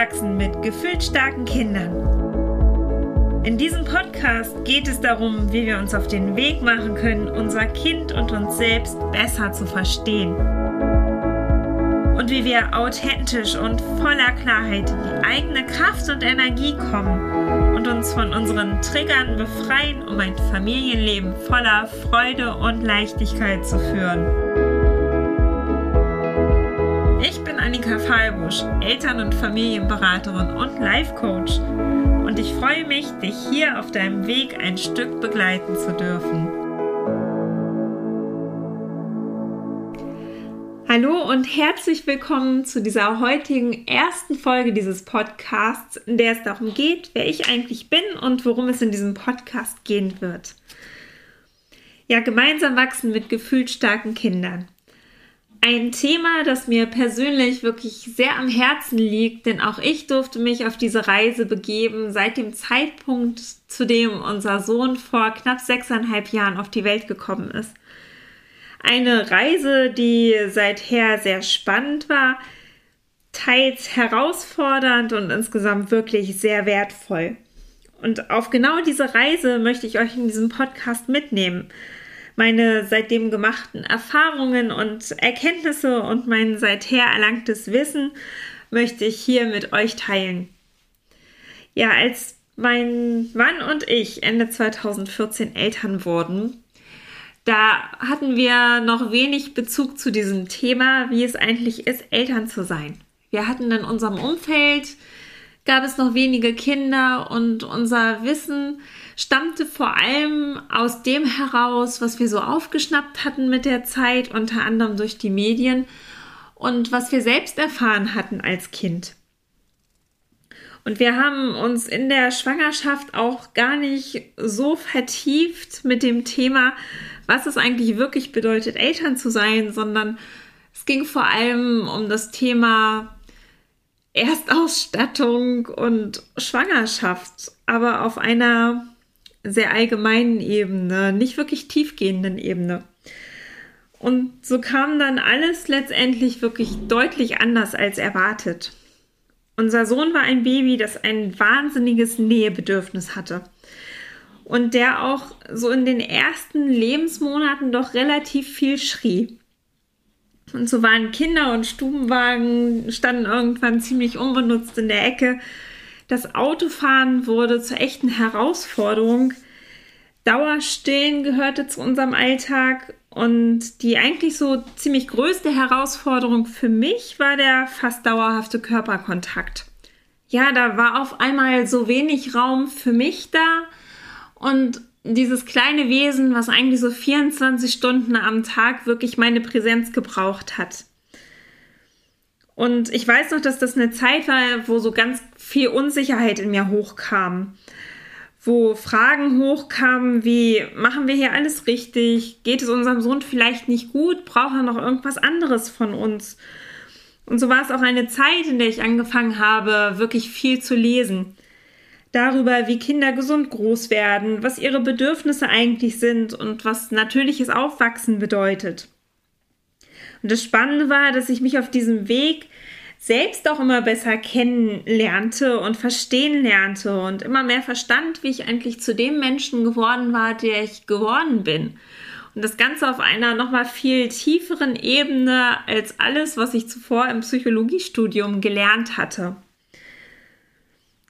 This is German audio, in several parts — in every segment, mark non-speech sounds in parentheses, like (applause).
wachsen mit gefühlsstarken Kindern. In diesem Podcast geht es darum, wie wir uns auf den Weg machen können, unser Kind und uns selbst besser zu verstehen. Und wie wir authentisch und voller Klarheit in die eigene Kraft und Energie kommen und uns von unseren Triggern befreien, um ein Familienleben voller Freude und Leichtigkeit zu führen. Annika Fallbusch, Eltern- und Familienberaterin und Life Coach. Und ich freue mich, dich hier auf deinem Weg ein Stück begleiten zu dürfen. Hallo und herzlich willkommen zu dieser heutigen ersten Folge dieses Podcasts, in der es darum geht, wer ich eigentlich bin und worum es in diesem Podcast gehen wird. Ja, gemeinsam wachsen mit gefühlsstarken Kindern. Ein Thema, das mir persönlich wirklich sehr am Herzen liegt, denn auch ich durfte mich auf diese Reise begeben seit dem Zeitpunkt, zu dem unser Sohn vor knapp sechseinhalb Jahren auf die Welt gekommen ist. Eine Reise, die seither sehr spannend war, teils herausfordernd und insgesamt wirklich sehr wertvoll. Und auf genau diese Reise möchte ich euch in diesem Podcast mitnehmen meine seitdem gemachten Erfahrungen und Erkenntnisse und mein seither erlangtes Wissen möchte ich hier mit euch teilen. Ja, als mein Mann und ich Ende 2014 Eltern wurden, da hatten wir noch wenig Bezug zu diesem Thema, wie es eigentlich ist, Eltern zu sein. Wir hatten in unserem Umfeld, gab es noch wenige Kinder und unser Wissen stammte vor allem aus dem heraus, was wir so aufgeschnappt hatten mit der Zeit, unter anderem durch die Medien und was wir selbst erfahren hatten als Kind. Und wir haben uns in der Schwangerschaft auch gar nicht so vertieft mit dem Thema, was es eigentlich wirklich bedeutet, Eltern zu sein, sondern es ging vor allem um das Thema Erstausstattung und Schwangerschaft, aber auf einer sehr allgemeinen Ebene, nicht wirklich tiefgehenden Ebene. Und so kam dann alles letztendlich wirklich deutlich anders als erwartet. Unser Sohn war ein Baby, das ein wahnsinniges Nähebedürfnis hatte. Und der auch so in den ersten Lebensmonaten doch relativ viel schrie. Und so waren Kinder und Stubenwagen, standen irgendwann ziemlich unbenutzt in der Ecke das Autofahren wurde zur echten Herausforderung. Dauerstillen gehörte zu unserem Alltag und die eigentlich so ziemlich größte Herausforderung für mich war der fast dauerhafte Körperkontakt. Ja, da war auf einmal so wenig Raum für mich da und dieses kleine Wesen, was eigentlich so 24 Stunden am Tag wirklich meine Präsenz gebraucht hat. Und ich weiß noch, dass das eine Zeit war, wo so ganz viel Unsicherheit in mir hochkam. Wo Fragen hochkamen wie, machen wir hier alles richtig? Geht es unserem Sohn vielleicht nicht gut? Braucht er noch irgendwas anderes von uns? Und so war es auch eine Zeit, in der ich angefangen habe, wirklich viel zu lesen. Darüber, wie Kinder gesund groß werden, was ihre Bedürfnisse eigentlich sind und was natürliches Aufwachsen bedeutet. Und das Spannende war, dass ich mich auf diesem Weg selbst auch immer besser kennenlernte und verstehen lernte und immer mehr verstand, wie ich eigentlich zu dem Menschen geworden war, der ich geworden bin. Und das Ganze auf einer nochmal viel tieferen Ebene als alles, was ich zuvor im Psychologiestudium gelernt hatte.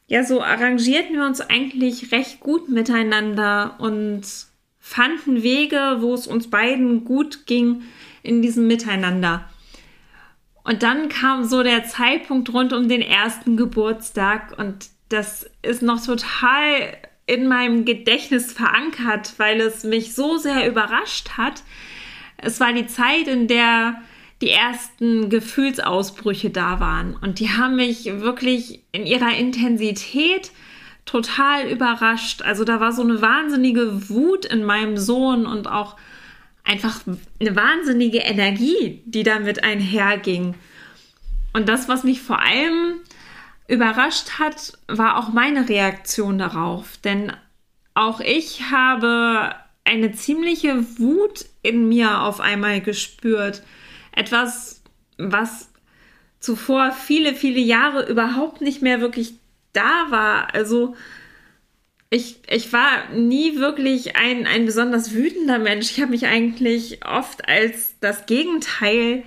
Ja, so arrangierten wir uns eigentlich recht gut miteinander und fanden Wege, wo es uns beiden gut ging, in diesem Miteinander. Und dann kam so der Zeitpunkt rund um den ersten Geburtstag und das ist noch total in meinem Gedächtnis verankert, weil es mich so sehr überrascht hat. Es war die Zeit, in der die ersten Gefühlsausbrüche da waren und die haben mich wirklich in ihrer Intensität total überrascht. Also da war so eine wahnsinnige Wut in meinem Sohn und auch einfach eine wahnsinnige Energie, die damit einherging. Und das, was mich vor allem überrascht hat, war auch meine Reaktion darauf. Denn auch ich habe eine ziemliche Wut in mir auf einmal gespürt. Etwas, was zuvor viele, viele Jahre überhaupt nicht mehr wirklich da war. Also ich, ich war nie wirklich ein, ein besonders wütender Mensch. Ich habe mich eigentlich oft als das Gegenteil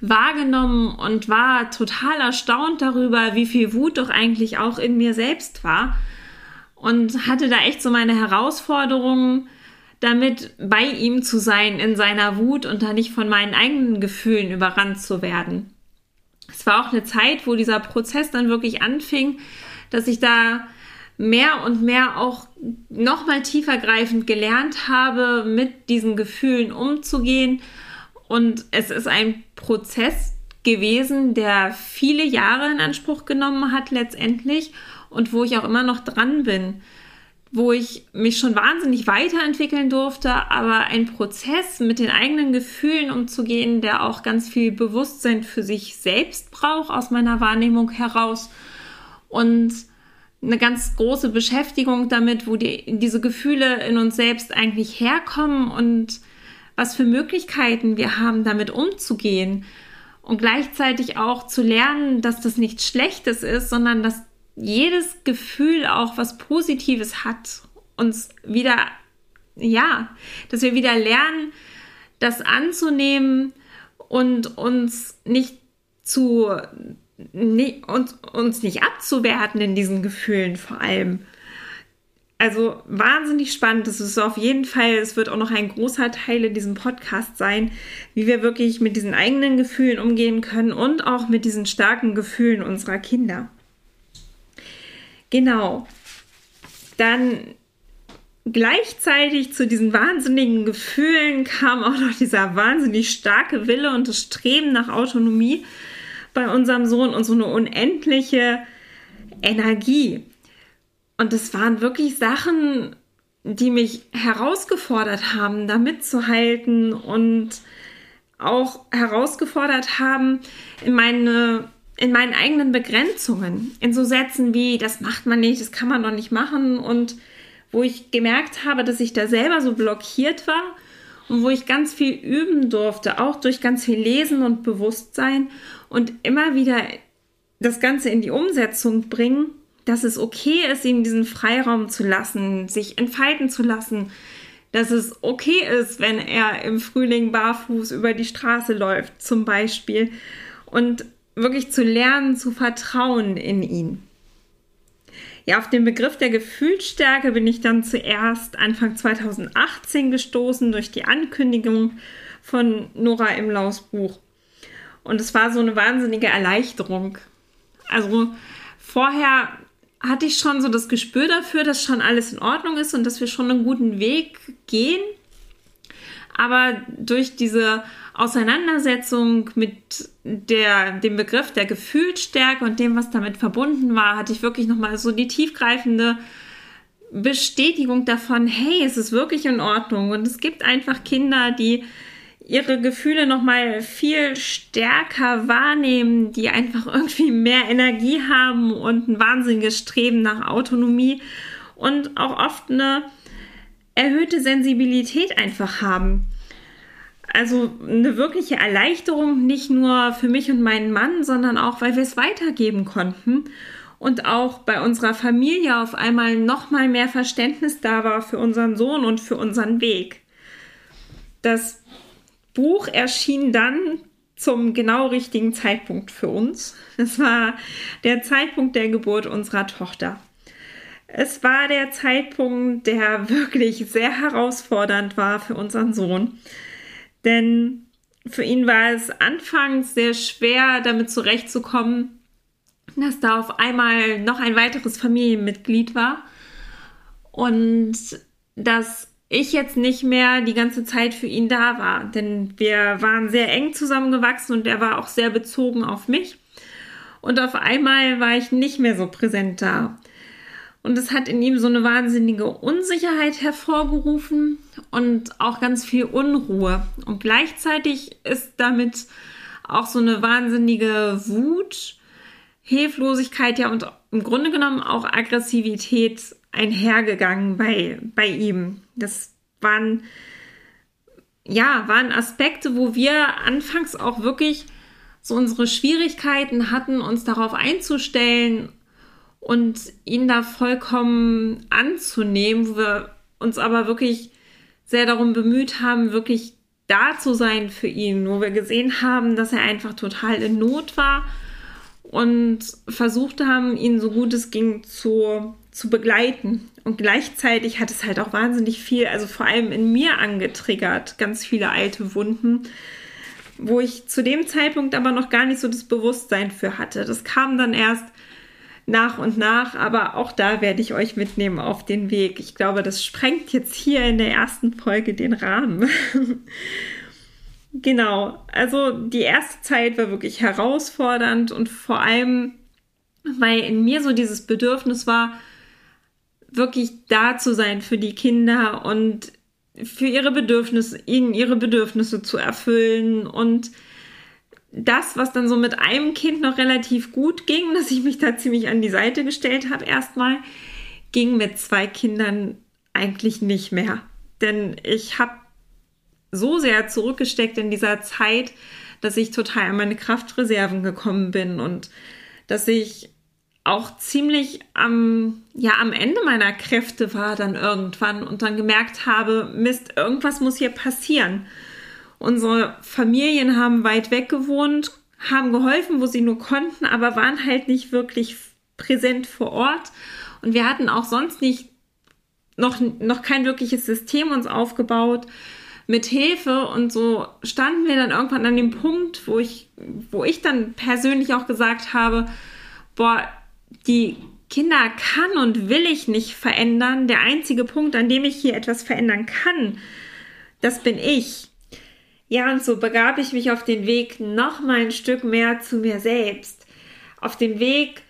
wahrgenommen und war total erstaunt darüber, wie viel Wut doch eigentlich auch in mir selbst war. Und hatte da echt so meine Herausforderungen, damit bei ihm zu sein in seiner Wut und da nicht von meinen eigenen Gefühlen überrannt zu werden. Es war auch eine Zeit, wo dieser Prozess dann wirklich anfing, dass ich da mehr und mehr auch noch mal tiefergreifend gelernt habe, mit diesen Gefühlen umzugehen. Und es ist ein Prozess gewesen, der viele Jahre in Anspruch genommen hat letztendlich und wo ich auch immer noch dran bin, wo ich mich schon wahnsinnig weiterentwickeln durfte, aber ein Prozess mit den eigenen Gefühlen umzugehen, der auch ganz viel Bewusstsein für sich selbst braucht aus meiner Wahrnehmung heraus und eine ganz große Beschäftigung damit, wo die, diese Gefühle in uns selbst eigentlich herkommen und was für Möglichkeiten wir haben, damit umzugehen. Und gleichzeitig auch zu lernen, dass das nichts Schlechtes ist, sondern dass jedes Gefühl auch was Positives hat. Uns wieder, ja, dass wir wieder lernen, das anzunehmen und uns nicht zu uns, uns nicht abzuwerten in diesen Gefühlen vor allem. Also wahnsinnig spannend. Das ist auf jeden Fall, es wird auch noch ein großer Teil in diesem Podcast sein, wie wir wirklich mit diesen eigenen Gefühlen umgehen können und auch mit diesen starken Gefühlen unserer Kinder. Genau. Dann gleichzeitig zu diesen wahnsinnigen Gefühlen kam auch noch dieser wahnsinnig starke Wille und das Streben nach Autonomie bei unserem Sohn und so eine unendliche Energie. Und es waren wirklich Sachen, die mich herausgefordert haben, da mitzuhalten und auch herausgefordert haben, in meine in meinen eigenen Begrenzungen, in so Sätzen wie, das macht man nicht, das kann man doch nicht machen und wo ich gemerkt habe, dass ich da selber so blockiert war und wo ich ganz viel üben durfte, auch durch ganz viel Lesen und Bewusstsein und immer wieder das Ganze in die Umsetzung bringen, dass es okay ist, ihm diesen Freiraum zu lassen, sich entfalten zu lassen, dass es okay ist, wenn er im Frühling barfuß über die Straße läuft, zum Beispiel, und wirklich zu lernen, zu vertrauen in ihn. Ja, auf den Begriff der Gefühlsstärke bin ich dann zuerst Anfang 2018 gestoßen durch die Ankündigung von Nora Imlaus Buch. Und es war so eine wahnsinnige Erleichterung. Also vorher hatte ich schon so das Gespür dafür, dass schon alles in Ordnung ist und dass wir schon einen guten Weg gehen. Aber durch diese Auseinandersetzung mit der, dem Begriff der Gefühlsstärke und dem, was damit verbunden war, hatte ich wirklich nochmal so die tiefgreifende Bestätigung davon, hey, es ist wirklich in Ordnung. Und es gibt einfach Kinder, die ihre Gefühle nochmal viel stärker wahrnehmen, die einfach irgendwie mehr Energie haben und ein wahnsinniges Streben nach Autonomie und auch oft eine erhöhte Sensibilität einfach haben also eine wirkliche Erleichterung, nicht nur für mich und meinen Mann, sondern auch, weil wir es weitergeben konnten und auch bei unserer Familie auf einmal noch mal mehr Verständnis da war für unseren Sohn und für unseren Weg. Das Buch erschien dann zum genau richtigen Zeitpunkt für uns. Es war der Zeitpunkt der Geburt unserer Tochter. Es war der Zeitpunkt, der wirklich sehr herausfordernd war für unseren Sohn. Denn für ihn war es anfangs sehr schwer, damit zurechtzukommen, dass da auf einmal noch ein weiteres Familienmitglied war und dass ich jetzt nicht mehr die ganze Zeit für ihn da war. Denn wir waren sehr eng zusammengewachsen und er war auch sehr bezogen auf mich. Und auf einmal war ich nicht mehr so präsent da. Und es hat in ihm so eine wahnsinnige Unsicherheit hervorgerufen und auch ganz viel Unruhe. Und gleichzeitig ist damit auch so eine wahnsinnige Wut, Hilflosigkeit, ja, und im Grunde genommen auch Aggressivität einhergegangen bei, bei ihm. Das waren, ja, waren Aspekte, wo wir anfangs auch wirklich so unsere Schwierigkeiten hatten, uns darauf einzustellen und ihn da vollkommen anzunehmen, wo wir uns aber wirklich sehr darum bemüht haben, wirklich da zu sein für ihn, wo wir gesehen haben, dass er einfach total in Not war und versucht haben, ihn so gut es ging zu, zu begleiten. Und gleichzeitig hat es halt auch wahnsinnig viel, also vor allem in mir angetriggert, ganz viele alte Wunden, wo ich zu dem Zeitpunkt aber noch gar nicht so das Bewusstsein für hatte. Das kam dann erst nach und nach, aber auch da werde ich euch mitnehmen auf den Weg. Ich glaube, das sprengt jetzt hier in der ersten Folge den Rahmen. (laughs) genau, also die erste Zeit war wirklich herausfordernd und vor allem, weil in mir so dieses Bedürfnis war, wirklich da zu sein für die Kinder und für ihre Bedürfnisse, ihnen ihre Bedürfnisse zu erfüllen und das, was dann so mit einem Kind noch relativ gut ging, (laughs) dass ich mich da ziemlich an die Seite gestellt habe erstmal, ging mit zwei Kindern eigentlich nicht mehr. Denn ich habe so sehr zurückgesteckt in dieser Zeit, dass ich total an meine Kraftreserven gekommen bin und dass ich auch ziemlich am, ja, am Ende meiner Kräfte war dann irgendwann und dann gemerkt habe, Mist, irgendwas muss hier passieren. Unsere Familien haben weit weg gewohnt, haben geholfen, wo sie nur konnten, aber waren halt nicht wirklich präsent vor Ort. Und wir hatten auch sonst nicht noch, noch kein wirkliches System uns aufgebaut mit Hilfe. Und so standen wir dann irgendwann an dem Punkt, wo ich, wo ich dann persönlich auch gesagt habe, boah, die Kinder kann und will ich nicht verändern. Der einzige Punkt, an dem ich hier etwas verändern kann, das bin ich. Ja, und so begab ich mich auf den Weg noch mal ein Stück mehr zu mir selbst. Auf den Weg,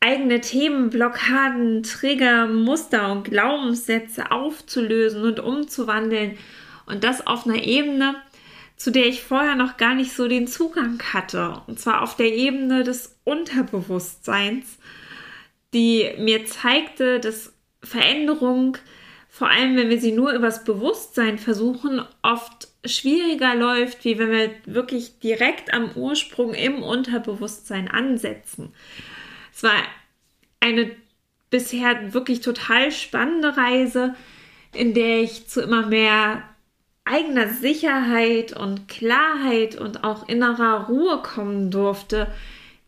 eigene Themen, Blockaden, Trigger, Muster und Glaubenssätze aufzulösen und umzuwandeln. Und das auf einer Ebene, zu der ich vorher noch gar nicht so den Zugang hatte. Und zwar auf der Ebene des Unterbewusstseins die mir zeigte, dass Veränderung, vor allem wenn wir sie nur übers Bewusstsein versuchen, oft schwieriger läuft, wie wenn wir wirklich direkt am Ursprung im Unterbewusstsein ansetzen. Es war eine bisher wirklich total spannende Reise, in der ich zu immer mehr eigener Sicherheit und Klarheit und auch innerer Ruhe kommen durfte,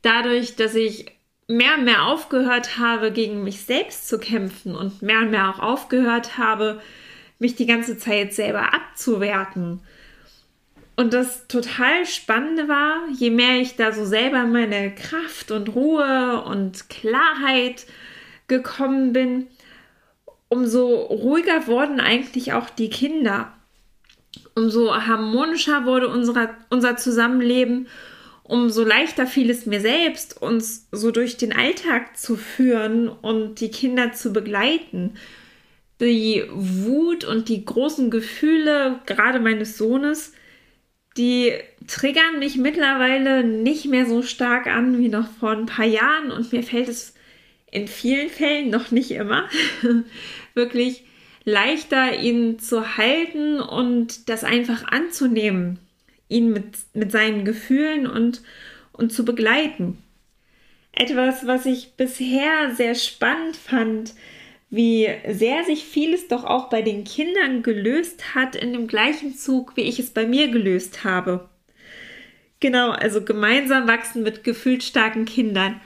dadurch, dass ich mehr und mehr aufgehört habe, gegen mich selbst zu kämpfen und mehr und mehr auch aufgehört habe, mich die ganze Zeit selber abzuwerten. Und das total Spannende war, je mehr ich da so selber meine Kraft und Ruhe und Klarheit gekommen bin, umso ruhiger wurden eigentlich auch die Kinder. Umso harmonischer wurde unser, unser Zusammenleben umso leichter fiel es mir selbst, uns so durch den Alltag zu führen und die Kinder zu begleiten. Die Wut und die großen Gefühle, gerade meines Sohnes, die triggern mich mittlerweile nicht mehr so stark an wie noch vor ein paar Jahren und mir fällt es in vielen Fällen noch nicht immer (laughs) wirklich leichter, ihn zu halten und das einfach anzunehmen, ihn mit, mit seinen Gefühlen und, und zu begleiten. Etwas, was ich bisher sehr spannend fand, wie sehr sich vieles doch auch bei den Kindern gelöst hat in dem gleichen Zug, wie ich es bei mir gelöst habe. Genau, also gemeinsam wachsen mit gefühlt starken Kindern.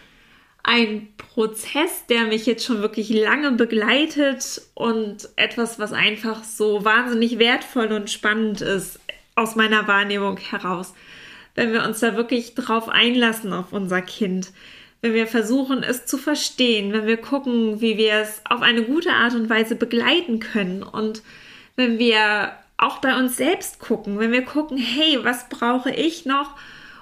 Ein Prozess, der mich jetzt schon wirklich lange begleitet und etwas, was einfach so wahnsinnig wertvoll und spannend ist aus meiner Wahrnehmung heraus. Wenn wir uns da wirklich drauf einlassen auf unser Kind, wenn wir versuchen, es zu verstehen, wenn wir gucken, wie wir es auf eine gute Art und Weise begleiten können und wenn wir auch bei uns selbst gucken, wenn wir gucken, hey, was brauche ich noch,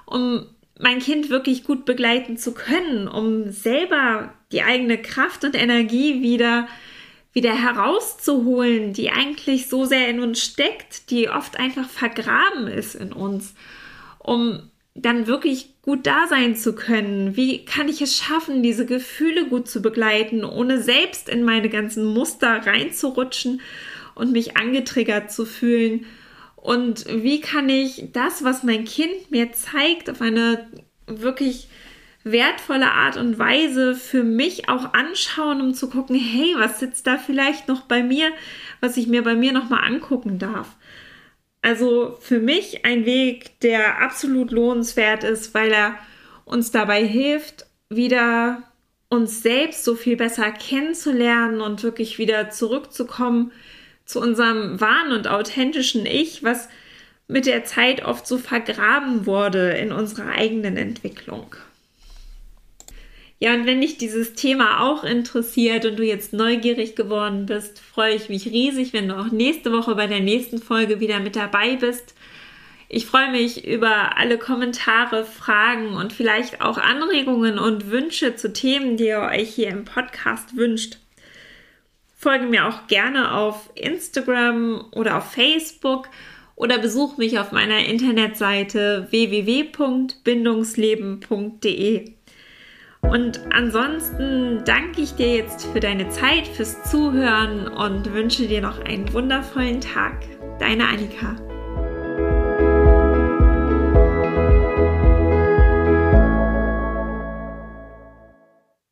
um mein Kind wirklich gut begleiten zu können, um selber die eigene Kraft und Energie wieder wieder herauszuholen, die eigentlich so sehr in uns steckt, die oft einfach vergraben ist in uns, um dann wirklich gut da sein zu können? Wie kann ich es schaffen, diese Gefühle gut zu begleiten, ohne selbst in meine ganzen Muster reinzurutschen und mich angetriggert zu fühlen? Und wie kann ich das, was mein Kind mir zeigt, auf eine wirklich wertvolle Art und Weise für mich auch anschauen, um zu gucken, hey, was sitzt da vielleicht noch bei mir, was ich mir bei mir noch mal angucken darf. Also für mich ein Weg, der absolut lohnenswert ist, weil er uns dabei hilft, wieder uns selbst so viel besser kennenzulernen und wirklich wieder zurückzukommen zu unserem wahren und authentischen Ich, was mit der Zeit oft so vergraben wurde in unserer eigenen Entwicklung. Ja, und wenn dich dieses Thema auch interessiert und du jetzt neugierig geworden bist, freue ich mich riesig, wenn du auch nächste Woche bei der nächsten Folge wieder mit dabei bist. Ich freue mich über alle Kommentare, Fragen und vielleicht auch Anregungen und Wünsche zu Themen, die ihr euch hier im Podcast wünscht. Folge mir auch gerne auf Instagram oder auf Facebook oder besuch mich auf meiner Internetseite www.bindungsleben.de. Und ansonsten danke ich dir jetzt für deine Zeit, fürs Zuhören und wünsche dir noch einen wundervollen Tag. Deine Annika.